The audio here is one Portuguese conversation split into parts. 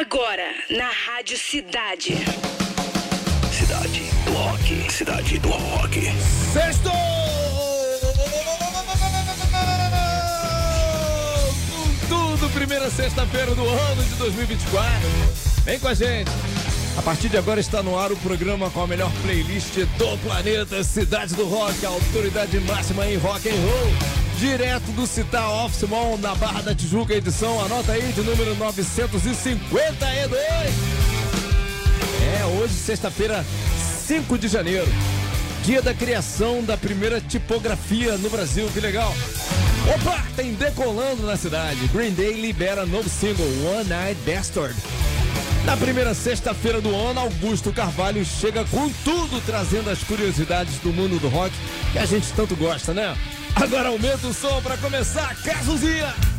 Agora, na Rádio Cidade. Cidade do Rock. Cidade do Rock. Sexto! Com tudo, primeira sexta-feira do ano de 2024. Vem com a gente. A partir de agora está no ar o programa com a melhor playlist do planeta, Cidade do Rock, a autoridade máxima em rock and roll. Direto do Citar Office Mall, na Barra da Tijuca, edição, anota aí, de número 952. É, hoje, sexta-feira, 5 de janeiro. Dia da criação da primeira tipografia no Brasil, que legal. Opa, tem decolando na cidade. Green Day libera novo single, One Night Bastard. Na primeira sexta-feira do ano, Augusto Carvalho chega com tudo, trazendo as curiosidades do mundo do rock que a gente tanto gosta, né? Agora aumenta o som para começar! Meu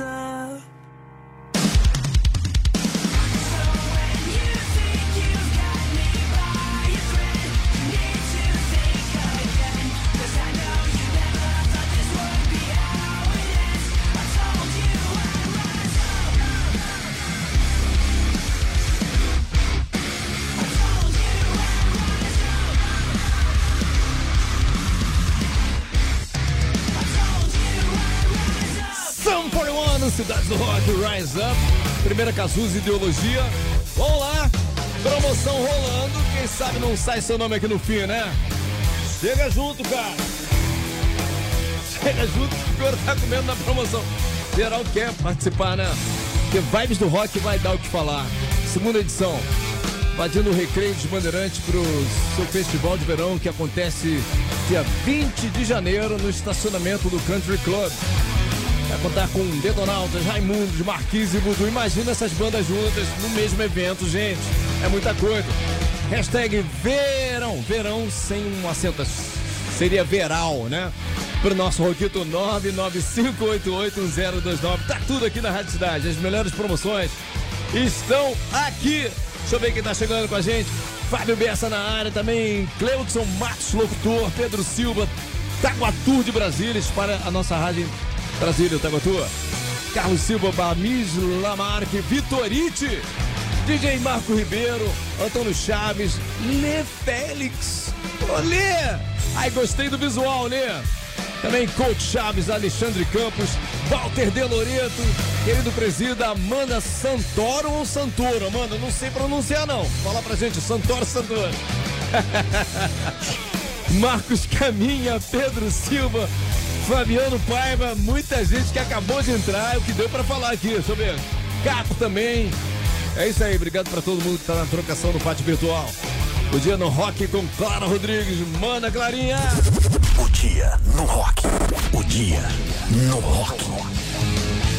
rise Rise Up. Primeira Cazuza Ideologia. Vamos lá, promoção rolando. Quem sabe não sai seu nome aqui no fim, né? Chega junto, cara. Chega junto que o senhor tá comendo na promoção. Geral quer participar, né? Porque Vibes do Rock vai dar o que falar. Segunda edição. Invadindo o Recreio dos Bandeirantes pro seu festival de verão que acontece dia 20 de janeiro no estacionamento do Country Club. Vai contar com Detonautas, Raimundos, Marquise e Voodoo. Imagina essas bandas juntas no mesmo evento, gente. É muita coisa. Hashtag verão. Verão sem um acento. Seria veral, né? Pro nosso Roquito 995881029. Tá tudo aqui na Rádio Cidade. As melhores promoções estão aqui. Deixa eu ver quem tá chegando com a gente. Fábio Bessa na área também. Cleudson Matos, locutor. Pedro Silva, Taguatu de Brasília. Espalha a nossa rádio Brasília, Taguatu. Carlos Silva, Bamis Lamarque, Vitorite. DJ Marco Ribeiro, Antônio Chaves, Lê Félix. Ô, Lê! Ai, gostei do visual, Lê. Também Coach Chaves, Alexandre Campos, Walter De Loreto, querido presida, Amanda Santoro ou Santoro? Amanda, não sei pronunciar não. Fala pra gente, Santoro Santoro. Marcos Caminha, Pedro Silva, Fabiano Paiva, muita gente que acabou de entrar, é o que deu pra falar aqui, deixa eu ver. Capo também. É isso aí, obrigado pra todo mundo que tá na trocação no pátio virtual. O dia no rock com Clara Rodrigues, manda Clarinha! O dia no rock. O dia no rock.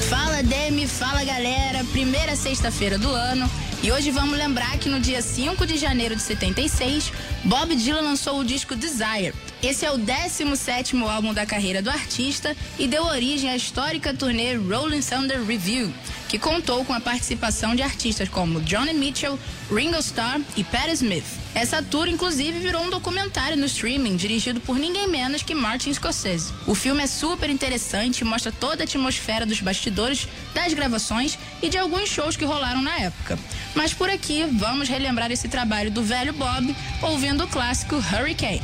Fala Demi, fala galera, primeira sexta-feira do ano e hoje vamos lembrar que no dia 5 de janeiro de 76, Bob Dylan lançou o disco Desire. Esse é o 17 álbum da carreira do artista e deu origem à histórica turnê Rolling Thunder Review, que contou com a participação de artistas como Johnny Mitchell, Ringo Starr e Patti Smith. Essa tour, inclusive, virou um documentário no streaming dirigido por ninguém menos que Martin Scorsese. O filme é super interessante e mostra toda a atmosfera dos bastidores, das gravações e de alguns shows que rolaram na época. Mas por aqui, vamos relembrar esse trabalho do velho Bob ouvindo o clássico Hurricane.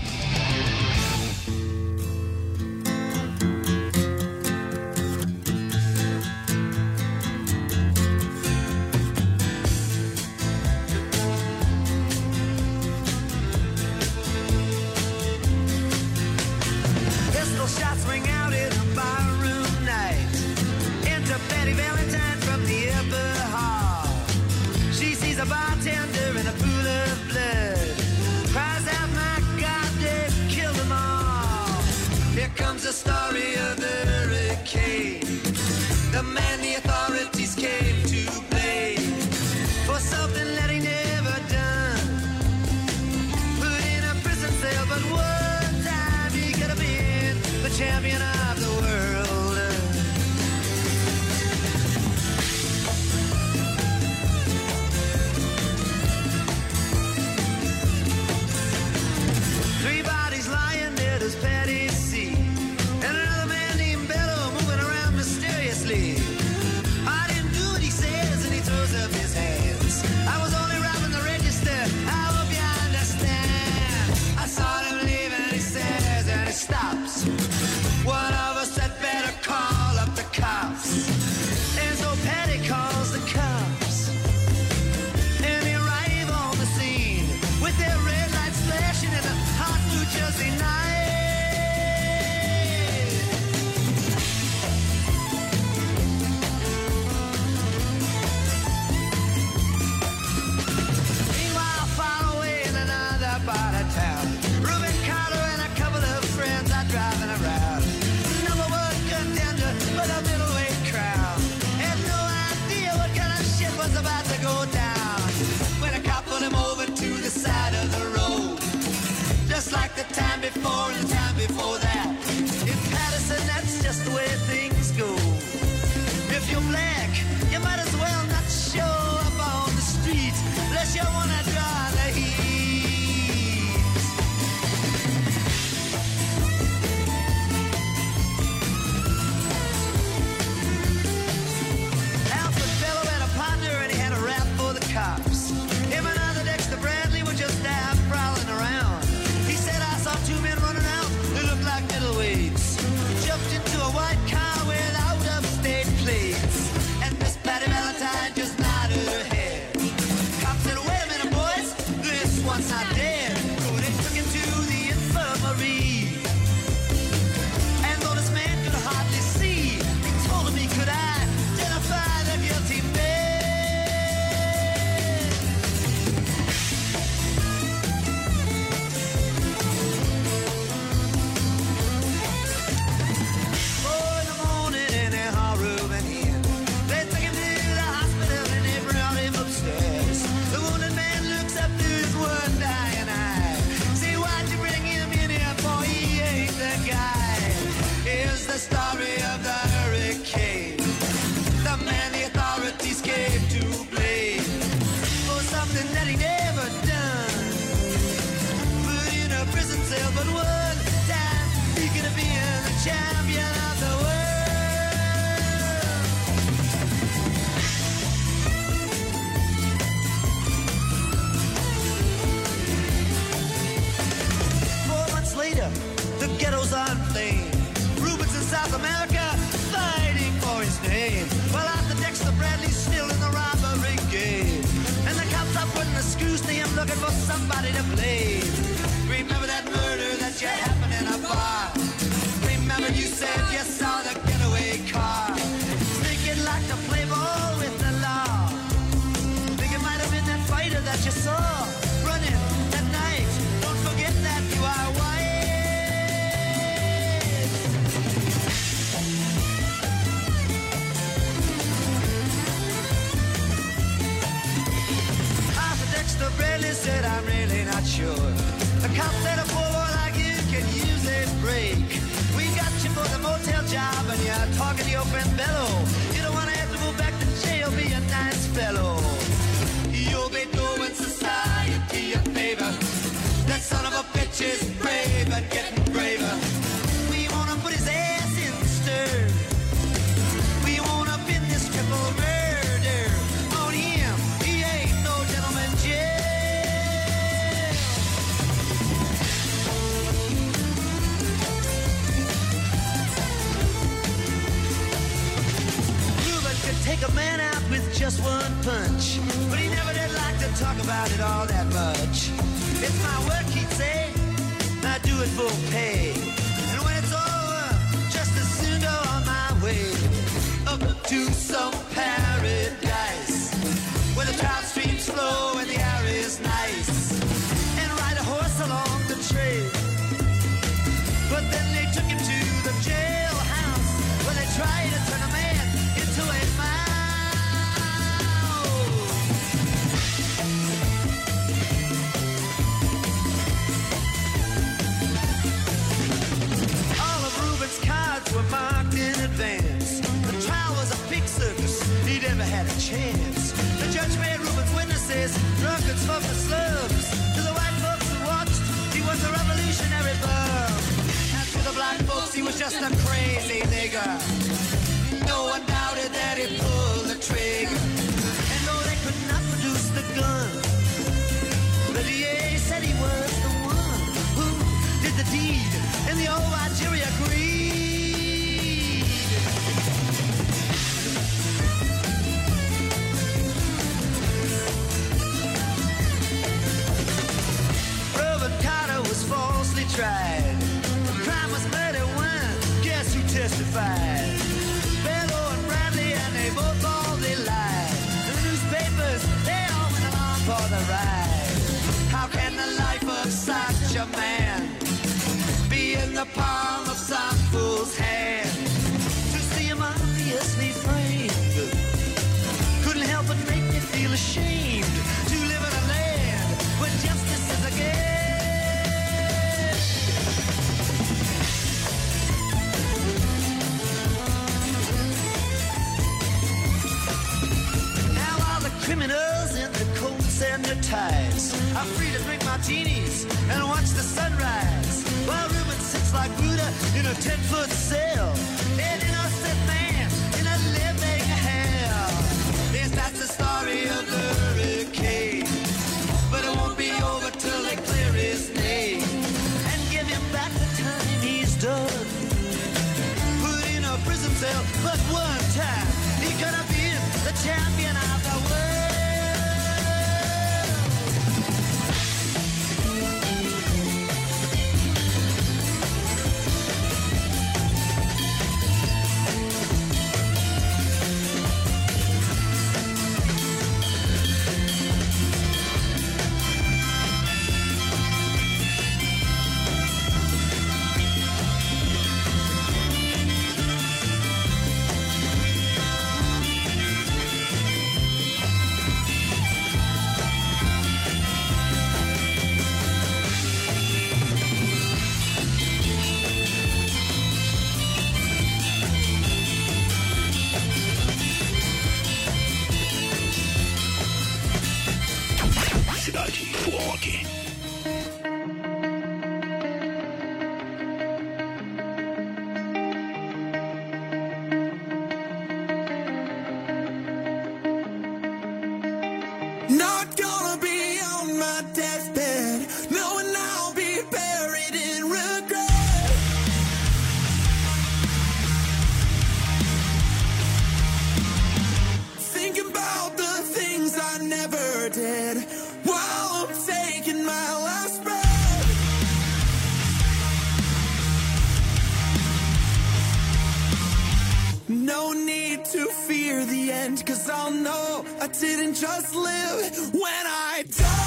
just one punch. But he never did like to talk about it all that much. It's my work, he'd say, and I do it for pay. And when it's over, just as soon go on my way. Up to some paradise, where the trout streams flow and the air is nice. was just a crazy nigga. No one doubted that he pulled the trigger. And though they could not produce the gun, the DA said he was the one who did the deed, and the old Algeria agreed. Robert Carter was falsely tried testified. Bello and Bradley, and they both all they lied. The newspapers, they all went along for the ride. How can the life of such a man be in the palm of some fool's hand? To see him obviously framed couldn't help but make me feel ashamed. dead while I'm taking my last breath. No need to fear the end, cause I'll know I didn't just live when I died.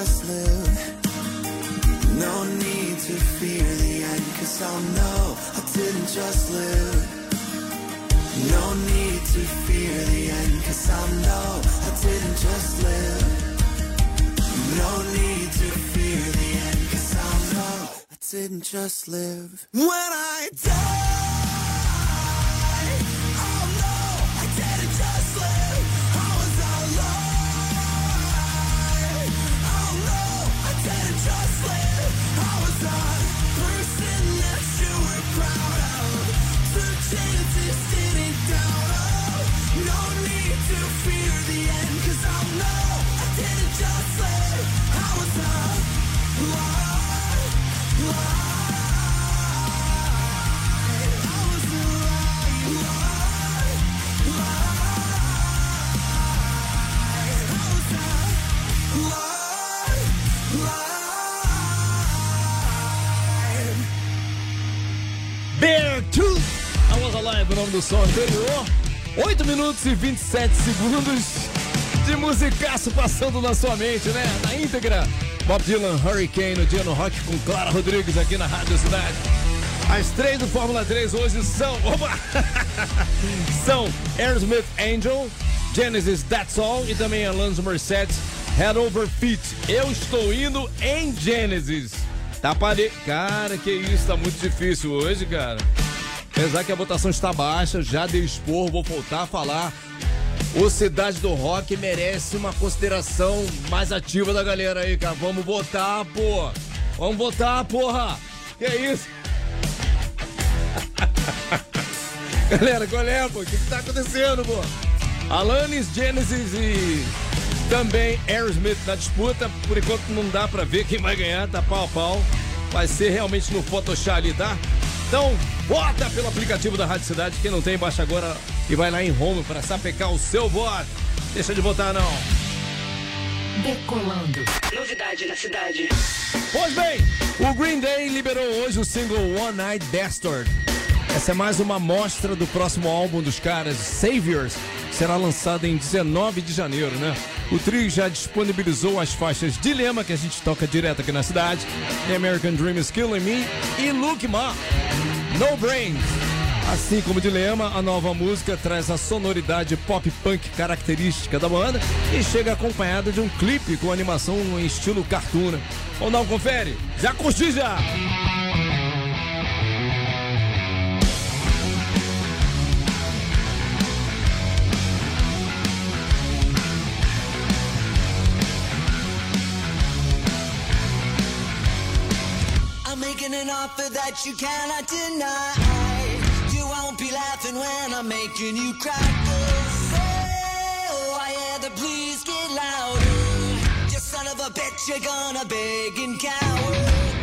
Just live. No need to fear the end, cause I'll know I didn't just live. No need to fear the end, cause I'll know I didn't just live. No need to fear the end, cause I'll know I didn't just live. When I die, o nome do som anterior. 8 minutos e 27 segundos de musicaço passando na sua mente, né? Na íntegra. Bob Dylan, Hurricane, no dia no rock com Clara Rodrigues aqui na Rádio Cidade. As três do Fórmula 3 hoje são. Opa! são Aerosmith Angel, Genesis That's All e também Alanis Morissette Head Over Feet. Eu estou indo em Genesis. Tá pare... Cara, que isso, tá muito difícil hoje, cara. Apesar que a votação está baixa, já dei expor, vou voltar a falar. O Cidade do Rock merece uma consideração mais ativa da galera aí, cara. Vamos votar, pô. Vamos votar, porra. Que isso? galera, qual é, pô? O que, que tá acontecendo, pô? Alanis, Genesis e também Aerosmith na disputa. Por enquanto não dá pra ver quem vai ganhar, tá pau a pau. Vai ser realmente no Photoshop ali, tá? Então, vota pelo aplicativo da Rádio Cidade. Quem não tem, baixa agora e vai lá em home para sapecar o seu voto. Deixa de votar, não. Decolando. Novidade na cidade. Pois bem, o Green Day liberou hoje o single One Night Bastard. Essa é mais uma amostra do próximo álbum dos caras, Saviors, será lançado em 19 de janeiro, né? O trio já disponibilizou as faixas Dilema, que a gente toca direto aqui na cidade, American Dream is Killing Me e Look Ma, No Brains. Assim como Dilema, a nova música traz a sonoridade pop punk característica da banda e chega acompanhada de um clipe com animação em estilo cartoon. Ou não, confere? Já curti já! Making an offer that you cannot deny. You won't be laughing when I'm making you cry. Oh, I hear the please get louder. You son of a bitch, you're gonna beg and cower.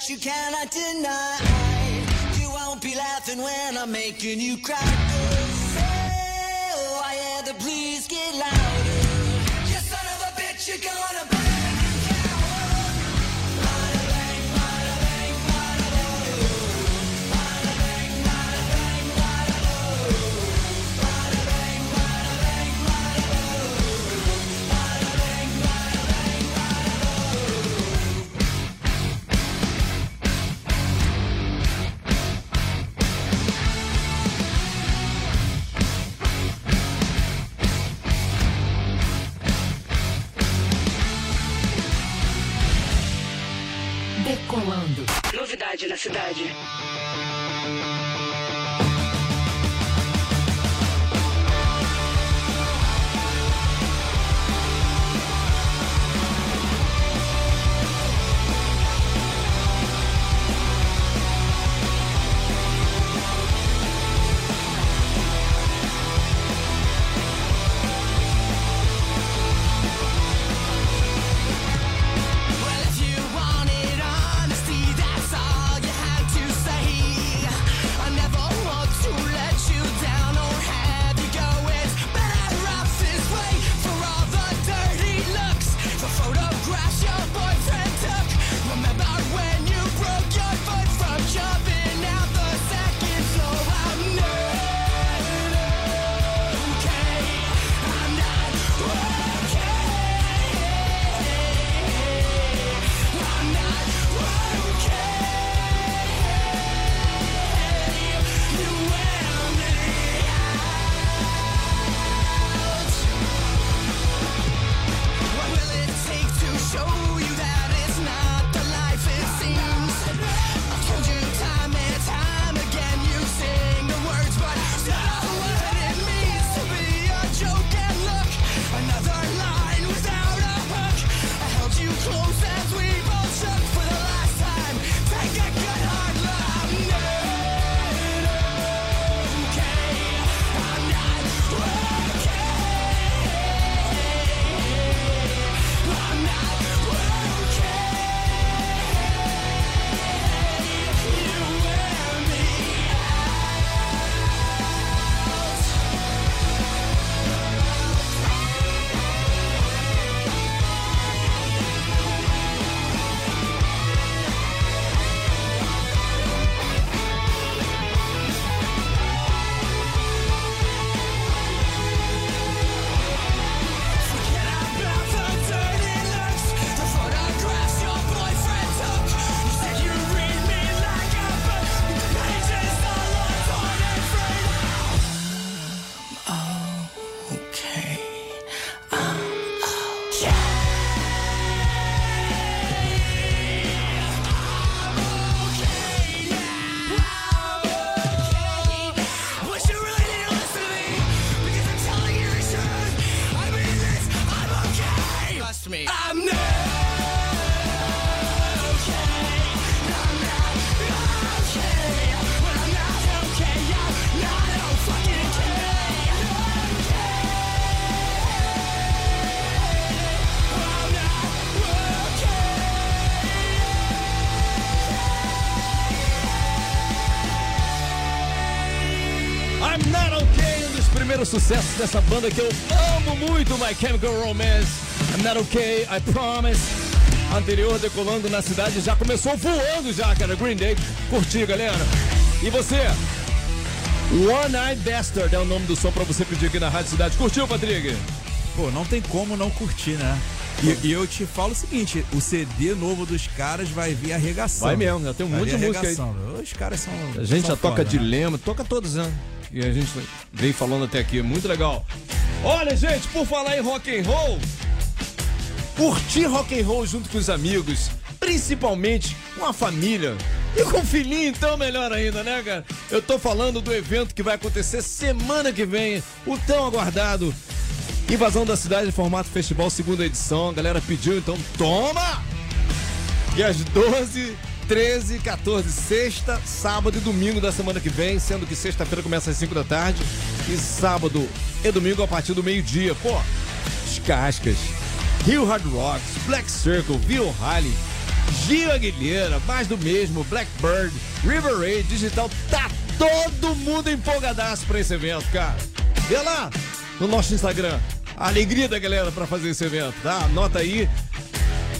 That you cannot deny. You won't be laughing when I'm making you cry. Oh, I hear the please get louder. Dessa banda que eu amo muito, My Chemical Romance. I'm Not Okay, I Promise. Anterior decolando na cidade, já começou voando já, cara. Green Day. Curti, galera. E você? One Eye Bastard é o nome do som pra você pedir aqui na Rádio Cidade. Curtiu, Patrick? Pô, não tem como não curtir, né? E, e eu te falo o seguinte, o CD novo dos caras vai vir arregaçando. Vai mesmo, já tem um Vai monte de música aí. Os caras são. A gente são já toca foda, né? Dilema, toca todos, né? E a gente vem falando até aqui, muito legal. Olha, gente, por falar em rock and roll, curtir rock and roll junto com os amigos, principalmente com a família e com o filhinho, então melhor ainda, né, cara? Eu tô falando do evento que vai acontecer semana que vem, o tão aguardado Invasão da Cidade em formato festival, segunda edição. A galera pediu, então toma! E às 12, 13, 14, sexta, sábado e domingo da semana que vem, sendo que sexta-feira começa às 5 da tarde e sábado e domingo a partir do meio-dia. Pô, os Cascas, Rio Hard Rocks, Black Circle, Bill O'Reilly, Gil Aguilera, mais do mesmo, Blackbird, River Raid, Digital, tá todo mundo empolgadaço pra esse evento, cara. Vê lá no nosso Instagram. A alegria da galera pra fazer esse evento, tá? Anota aí.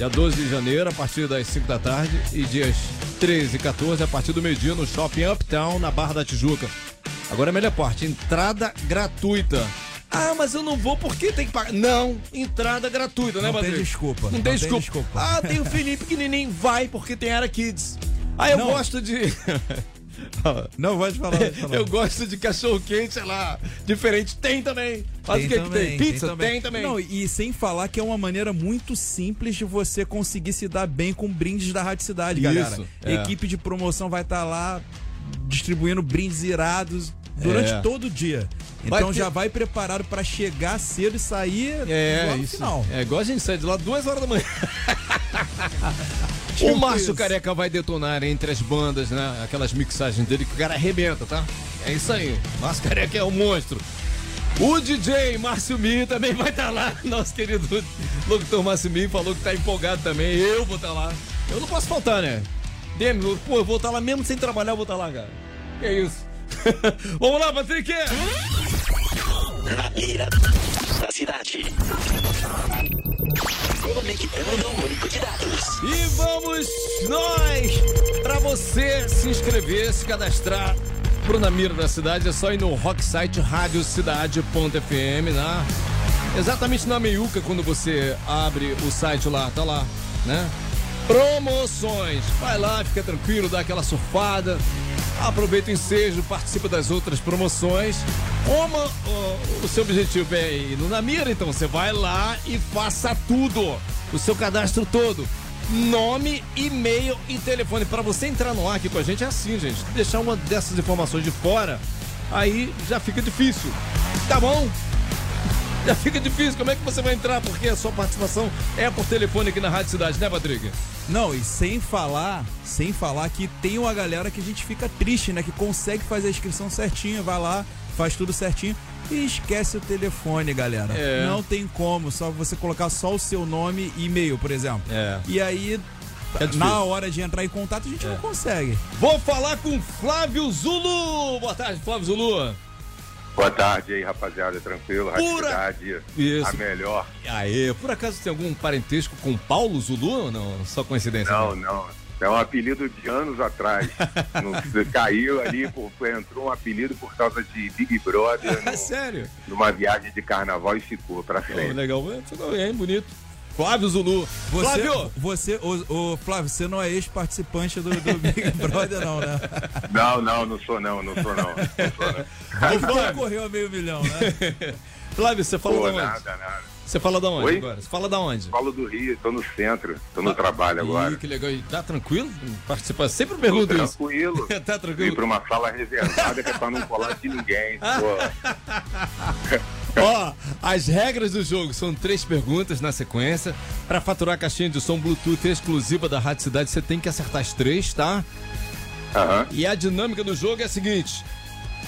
Dia 12 de janeiro, a partir das 5 da tarde, e dias 13 e 14, a partir do meio-dia, no Shopping Uptown, na Barra da Tijuca. Agora a melhor parte, entrada gratuita. Ah, mas eu não vou porque tem que pagar. Não, entrada gratuita, né, Não tem desculpa, Não, não tem, tem desculpa. desculpa. Ah, tem o Felipe pequenininho, vai porque tem Era Kids. Ah, eu Não. gosto de... Não, pode falar, pode falar. eu gosto de cachorro quente, sei lá, diferente. Tem também. Mas o que que tem? Pizza? Tem também. Não, e sem falar que é uma maneira muito simples de você conseguir se dar bem com brindes da Rádio Cidade, Isso, galera. é. Equipe de promoção vai estar lá distribuindo brindes irados durante É. todo o dia. Vai Então ter- já vai preparado pra chegar cedo e sair É, isso. final. É igual a gente sai de lá duas horas da manhã. Tipo o Márcio isso. Careca vai detonar entre as bandas, né? Aquelas mixagens dele que o cara arrebenta, tá? É isso aí. Márcio Careca é o monstro. O DJ Márcio Mi também vai estar lá. Nosso querido locutor Márcio Mi falou que tá empolgado também. Eu vou estar lá. Eu não posso faltar, né? Demi, pô, eu vou estar lá mesmo sem trabalhar, eu vou estar lá, cara. Que isso? Vamos lá, Patrick! Na mira da cidade. Conectando o único de dados. E vamos nós! Pra você se inscrever, se cadastrar pro Mira da Cidade, é só ir no rocksite radiocidade.fm, né? Exatamente na meiuca, quando você abre o site lá, tá lá, né? Promoções. Vai lá, fica tranquilo, dá aquela surfada. Aproveita o ensejo, participa das outras promoções. Como o seu objetivo é ir no Namira, então você vai lá e faça tudo. O seu cadastro todo. Nome, e-mail e telefone. Para você entrar no ar aqui com a gente é assim, gente. Deixar uma dessas informações de fora, aí já fica difícil. Tá bom? Já fica difícil. Como é que você vai entrar? Porque a sua participação é por telefone aqui na Rádio Cidade, né, Patrick? Não, e sem falar, sem falar que tem uma galera que a gente fica triste, né? Que consegue fazer a inscrição certinho, vai lá, faz tudo certinho e esquece o telefone, galera. É. Não tem como, só você colocar só o seu nome e e-mail, por exemplo. É. E aí, É na hora de entrar em contato, a gente não consegue. Vou falar com Flávio Zulu. Boa tarde, Flávio Zulu. Boa tarde aí, rapaziada. Tranquilo? Pura- Cidade, Isso. a melhor. Aê, por acaso tem algum parentesco com Paulo Zulu ou não? Só coincidência? Não, né? não. É um apelido de anos atrás. No- caiu ali, por, entrou um apelido por causa de Big Brother no- Sério? numa viagem de carnaval e ficou pra Oh, frente. legal, ficou bem, bonito. Flávio Zulu. Você, Flávio! você o, o Flávio, você não é ex-participante do, do Big Brother, não, né? Não, não, não sou não, não sou não. Não sou não. Não concorreu a meio milhão, né? Flávio, você fala Pô, da onde? nada, nada. Você fala da onde Oi? agora? Você fala da onde? Falo do Rio, tô no centro, tô no trabalho agora. Ih, que legal. E Tá tranquilo? Participa. Sempre Tô pergunto isso. tranquilo. Tá Vim tranquilo? pra uma sala reservada que é pra não colar de ninguém. Ó, as regras do jogo são três perguntas na sequência. Pra faturar a caixinha de som Bluetooth exclusiva da Rádio Cidade, você tem que acertar as três, tá? Aham. E a dinâmica do jogo é a seguinte: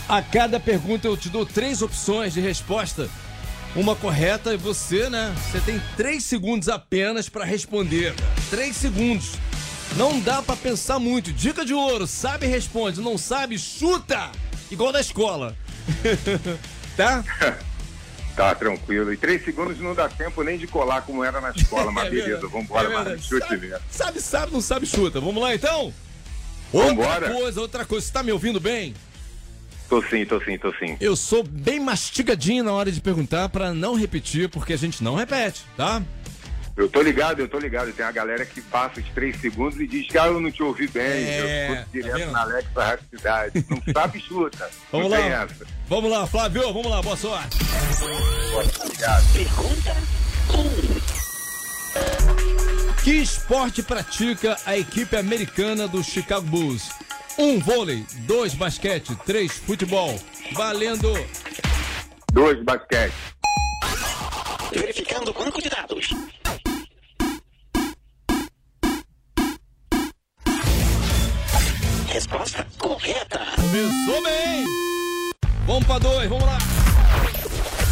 a cada pergunta eu te dou três opções de resposta. Uma correta e você, né? Você tem três segundos apenas pra responder. Três segundos. Não dá pra pensar muito. Dica de ouro: sabe responde, não sabe chuta. Igual da escola. tá? Tá, tranquilo. E três segundos não dá tempo nem de colar como era na escola, mas É beleza, vambora, É verdade. chute sabe, mesmo. sabe, sabe, não sabe, chuta. Vamos lá então? Vambora. Outra coisa, outra coisa. Você tá me ouvindo bem? Tô sim, tô sim, tô sim. Eu sou bem mastigadinho na hora de perguntar pra não repetir, porque a gente não repete, tá? Eu tô ligado, eu tô ligado. Tem a galera que passa os três segundos e diz que ah, eu não te ouvi bem. É, eu tá escuto direto vendo? na Alexa Rádio Cidade. Não sabe, chuta. Vamos não lá. Vamos lá, Flávio, vamos lá, boa sorte. Obrigado. Pergunta 1. Que esporte pratica a equipe americana do Chicago Bulls? Um vôlei, dois basquete, três futebol. Valendo. Dois basquete. Verificando o banco de dados. Resposta correta. Começou bem. Vamos pra dois, vamos lá.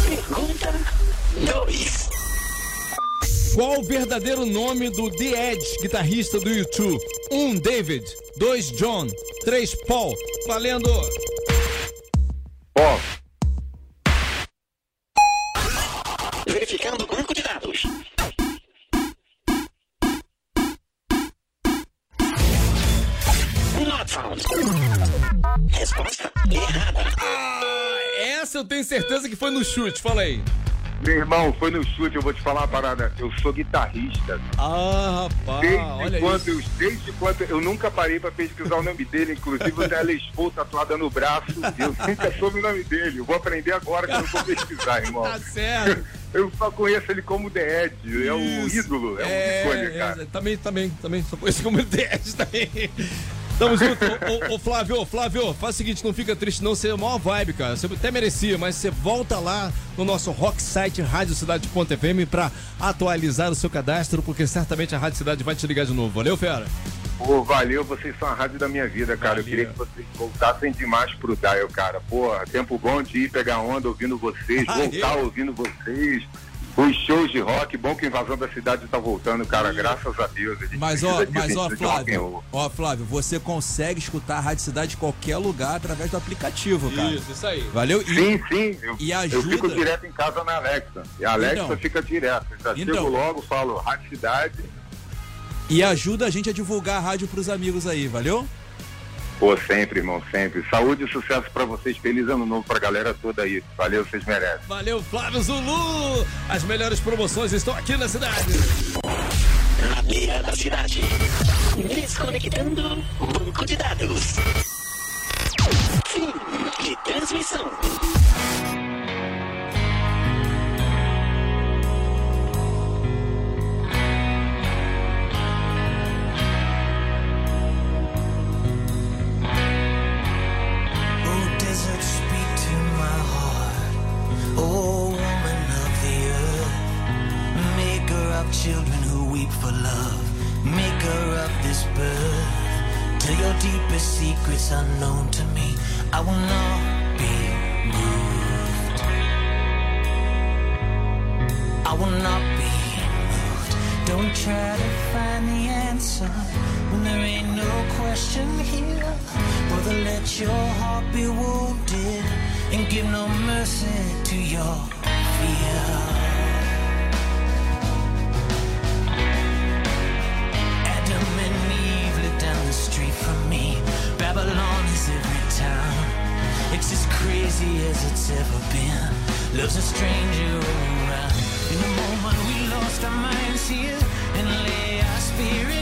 Pergunta 2. Qual o verdadeiro nome do The Edge, guitarrista do YouTube? 1. Um, David. 2. John. 3. Paul. Valendo! Ó, Verificando o banco de dados. Not found. Resposta errada. Essa eu tenho certeza que foi no chute, fala aí. Meu irmão, foi no chute, eu vou te falar uma parada. Eu sou guitarrista. Ah, rapaz, Desde olha quando, isso. eu, desde quando eu nunca parei pra pesquisar o nome dele, inclusive o Teles Paul tatuada no braço. Eu nunca soube o nome dele. Eu vou aprender agora que eu vou pesquisar, irmão. Tá certo. Eu só conheço ele como The Ed, é o ídolo, é, É, um ícone, cara. é, também, também, também. Só conheço como TS também. Tamo junto. Ô, ô, ô, Flávio, Flávio, faz o seguinte, não fica triste não, você é a maior vibe, cara. Você até merecia, mas você volta lá no nosso rock site radiocidade.fm pra atualizar o seu cadastro, porque certamente a Rádio Cidade vai te ligar de novo. Valeu, fera? Pô, valeu, vocês são a rádio da minha vida, cara. Valeu. Eu queria que vocês voltassem demais pro Dial, cara. Pô, tempo bom de ir pegar onda ouvindo vocês, voltar ouvindo vocês. Os shows de rock, bom que a invasão da cidade tá voltando, cara. Graças a Deus. A Mas ó, mas ó, de Flávio, ó, Flávio, você consegue escutar a Rádio Cidade em qualquer lugar através do aplicativo, cara. isso aí. Valeu? E, Sim, sim. Eu, E eu ajuda? fico direto em casa na Alexa. E a Alexa Então. fica direto. Eu já Então. chego logo, falo Rádio Cidade. e ajuda a gente a divulgar a rádio pros amigos aí, valeu? Pô, sempre, irmão, sempre. Saúde e sucesso pra vocês. Feliz ano novo pra galera toda aí. Valeu, vocês merecem. Valeu, Flávio Zulu! As melhores promoções estão aqui na cidade. Na beira da cidade. Desconectando banco de dados. Fim de transmissão. Birth. Till your deepest secrets unknown to me. I will not be moved. I will not be moved. Don't try to find the answer when there ain't no question here. Brother, let your heart be wounded and give no mercy to your fear. The street from me. Babylon is every town. It's as crazy as it's ever been. Love's a stranger all around. In the moment we lost our minds here and lay our spirit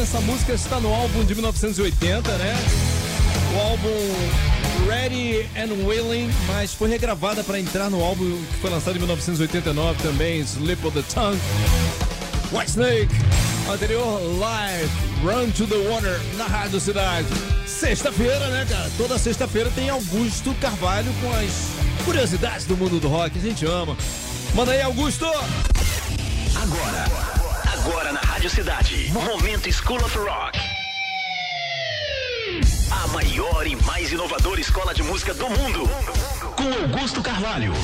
essa música está no álbum de 1980, né? O álbum Ready and Willing, mas foi regravada para entrar no álbum que foi lançado em 1989 também, Slip of the Tongue. White Snake, anterior Live, Run to the Water, na Rádio Cidade. Sexta-feira, né, cara? Toda sexta-feira tem Augusto Carvalho com as curiosidades do mundo do rock, a gente ama. Manda aí, Augusto! Rádio Cidade. Momento School of Rock. A maior e mais inovadora escola de música do mundo. Com Augusto Carvalho.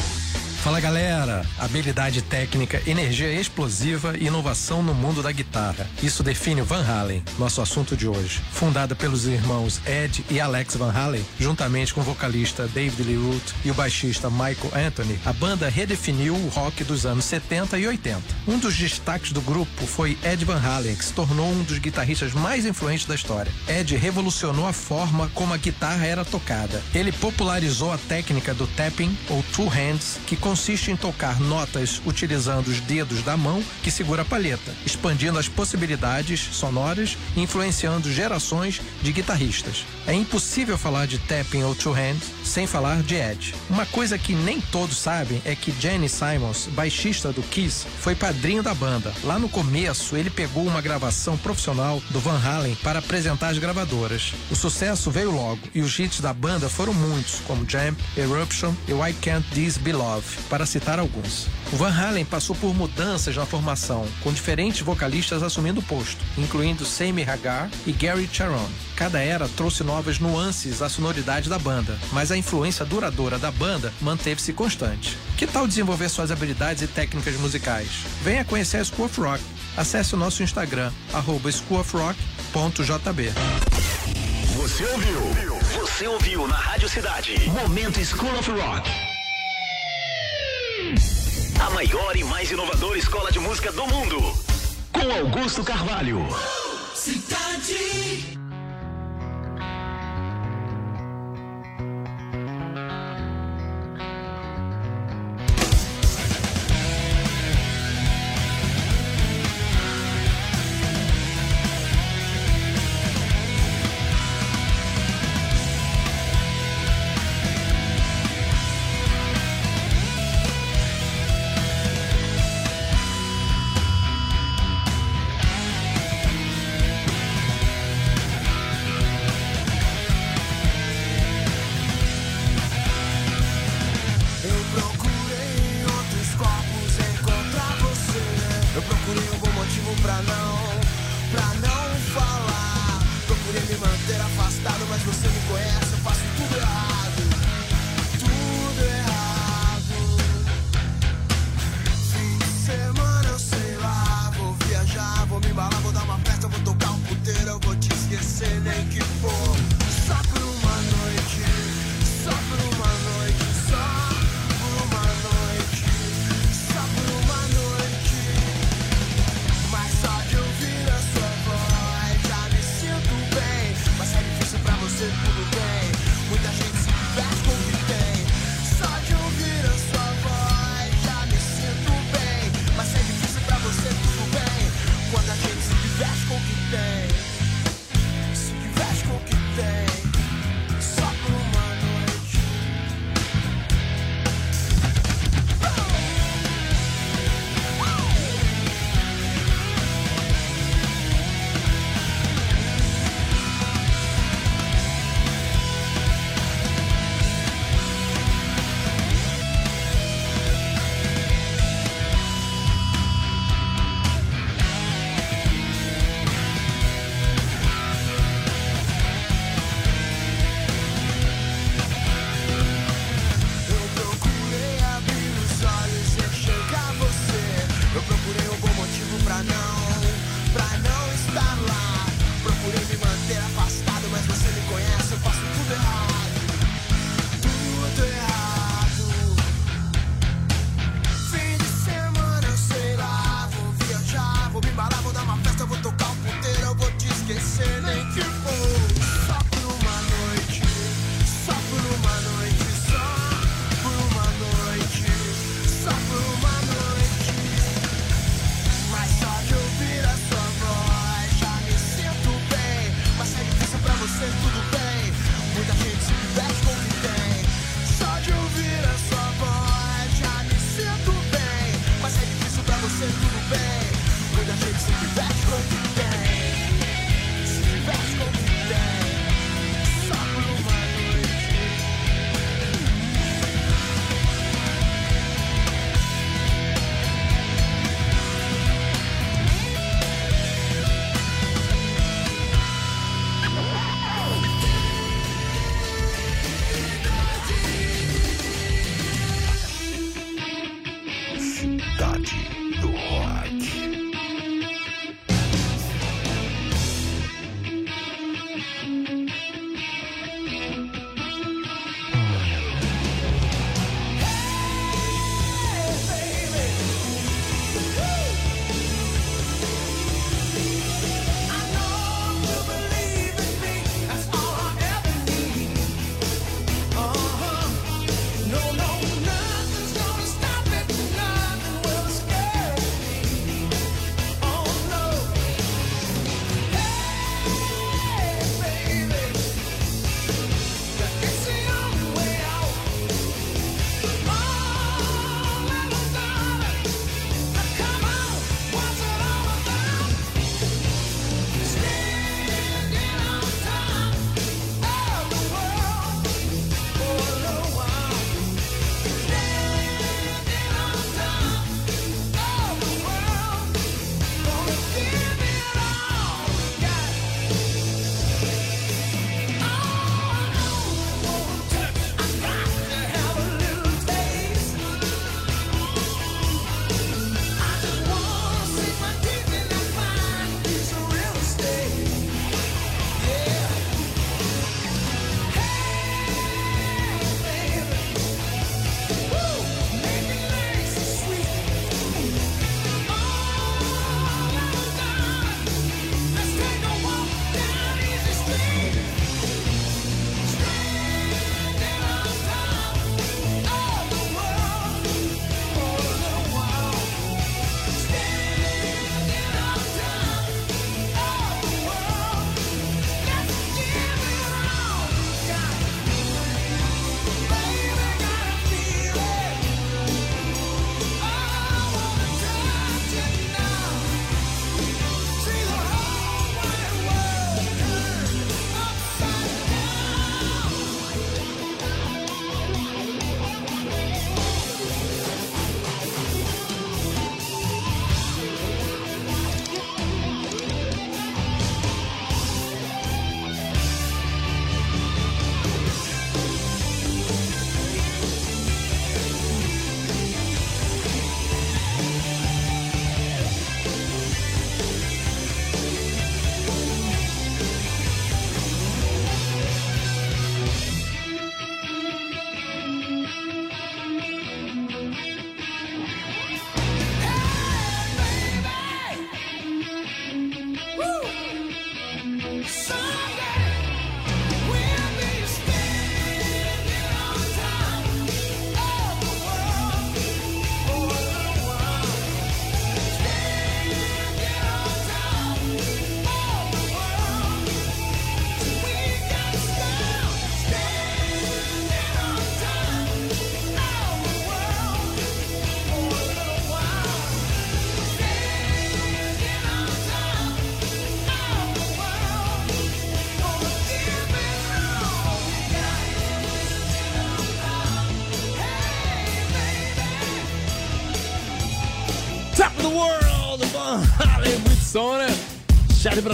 Fala galera, habilidade técnica, energia explosiva e inovação no mundo da guitarra. Isso define o Van Halen, nosso assunto de hoje. Fundada pelos irmãos Ed e Alex Van Halen, juntamente com o vocalista David Lee Roth e o baixista Michael Anthony, a banda redefiniu o rock dos anos 70 e 80. Um dos destaques do grupo foi Ed Van Halen, que se tornou um dos guitarristas mais influentes da história. Ed revolucionou a forma como a guitarra era tocada. Ele popularizou a técnica do tapping ou two hands, que consiste em tocar notas utilizando os dedos da mão que segura a palheta, expandindo as possibilidades sonoras e influenciando gerações de guitarristas. É impossível falar de tapping ou two hands sem falar de Ed. Uma coisa que nem todos sabem é que Jenny Simons, baixista do Kiss, foi padrinho da banda. Lá no começo, ele pegou uma gravação profissional do Van Halen para apresentar as gravadoras. O sucesso veio logo e os hits da banda foram muitos, como Jam, Eruption e Why Can't This Be Love, para citar alguns. O Van Halen passou por mudanças na formação, com diferentes vocalistas assumindo o posto, incluindo Sammy Hagar e Gary Sharon. Cada era trouxe novas nuances à sonoridade da banda, mas a influência duradoura da banda manteve-se constante. Que tal desenvolver suas habilidades e técnicas musicais? Venha conhecer a School of Rock. Acesse o nosso Instagram, arroba schoolofrock.jb. Você ouviu? Você ouviu na Rádio Cidade. Momento School of Rock. A maior e mais inovadora escola de música do mundo. Com Augusto Carvalho. Cidade.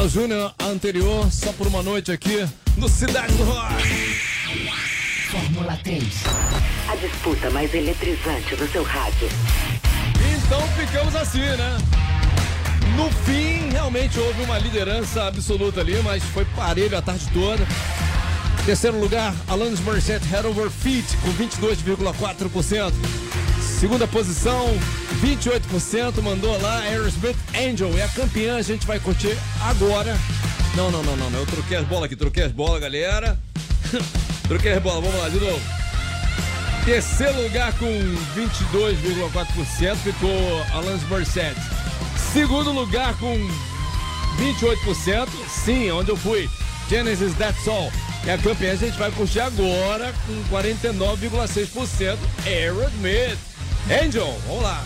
Brown Jr. anterior, só por uma noite aqui no Cidade do Rock. Fórmula 3. A disputa mais eletrizante do seu rádio. Então ficamos assim, né? No fim, realmente houve uma liderança absoluta ali, mas foi parelho a tarde toda. Terceiro lugar, Alanis Morissette Head Over Feet, com 22,4%. Segunda posição, 28%, mandou lá Aerosmith Angel. E a campeã a gente vai curtir agora. Não, não, não, não, não. Eu troquei as bolas aqui, troquei as bolas, galera. troquei as bolas, vamos lá, de novo. Terceiro lugar com 22,4% ficou Alanis Morissette. Segundo lugar com 28%, sim, onde eu fui. Genesis That's All. E a campeã a gente vai curtir agora com 49,6%. Aerosmith. Angel, vamos lá.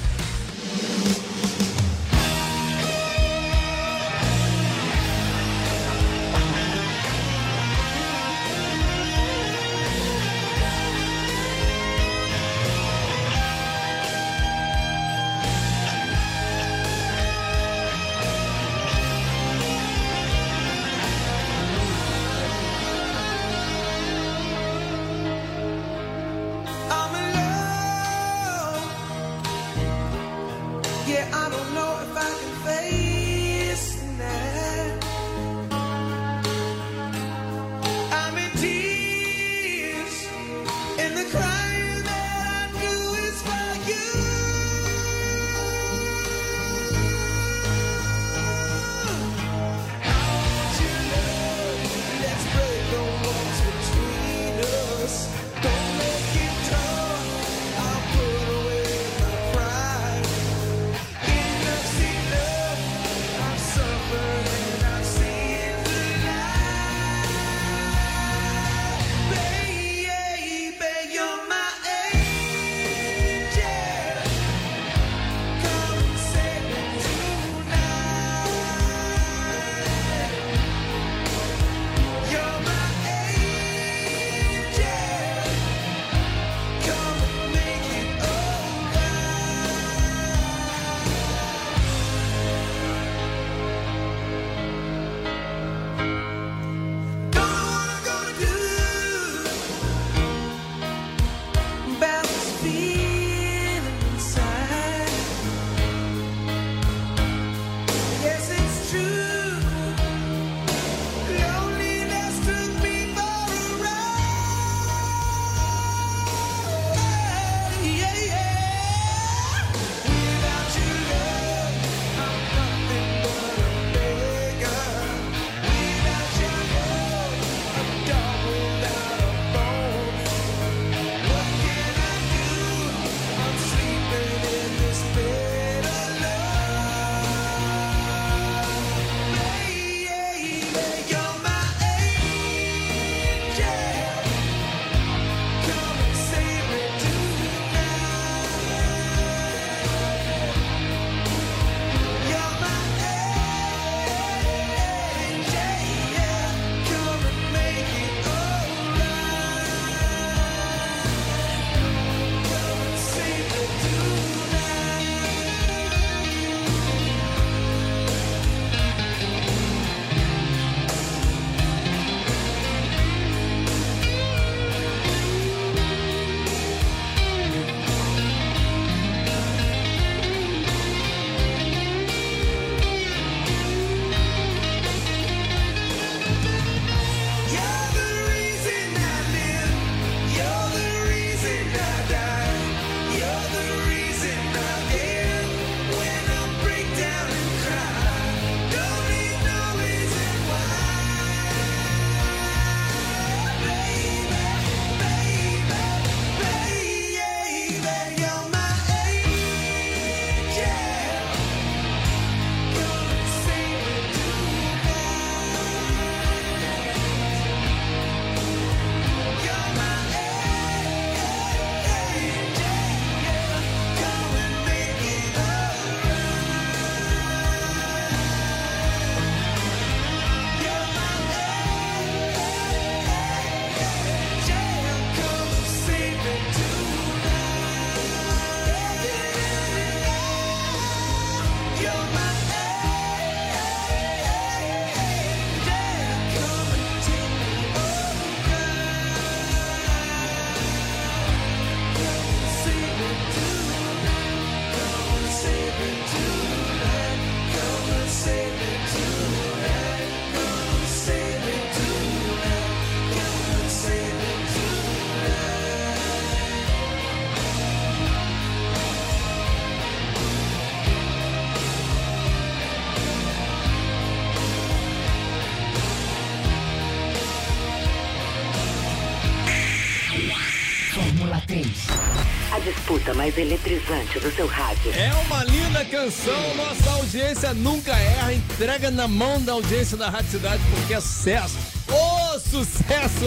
Mais eletrizante do seu rádio. É uma linda canção, nossa audiência nunca erra, entrega na mão da audiência da Rádio Cidade porque é sucesso. Ô, sucesso!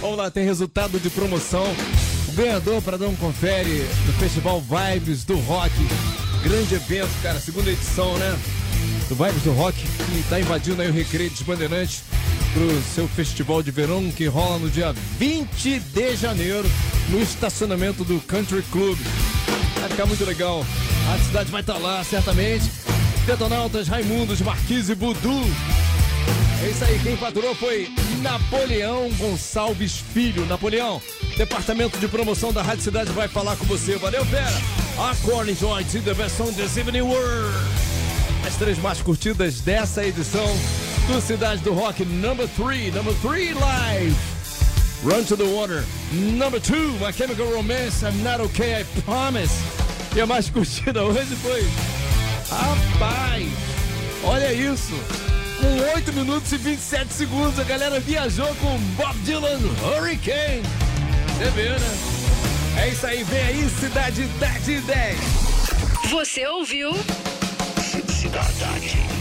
Vamos lá, tem resultado de promoção. O ganhador para dar um confere no Festival Vibes do Rock. Grande evento, cara, segunda edição, né? Do Vibes do Rock, que tá invadindo aí o Recreio dos Bandeirantes pro seu festival de verão que rola no dia 20 de janeiro no estacionamento do Country Club. Ficar muito legal. A cidade vai estar lá, certamente. Detonautas, Raimundos, Marquise Budu. É isso aí, quem faturou foi Napoleão Gonçalves Filho. Napoleão, departamento de promoção da Rádio Cidade vai falar com você. Valeu, fera! According to IT, the best song this evening were. As três mais curtidas dessa edição do Cidade do Rock, number 3, number 3 live. Run to the Water. Number 2, My Chemical Romance, I'm Not Okay, I Promise. E a mais curtida hoje foi. Rapaz, olha isso. Com 8 minutos e 27 segundos, a galera viajou com Bob Dylan Hurricane. Você vê, né? É isso aí, vem aí, Cidade 10 de 10. Você ouviu? Cidade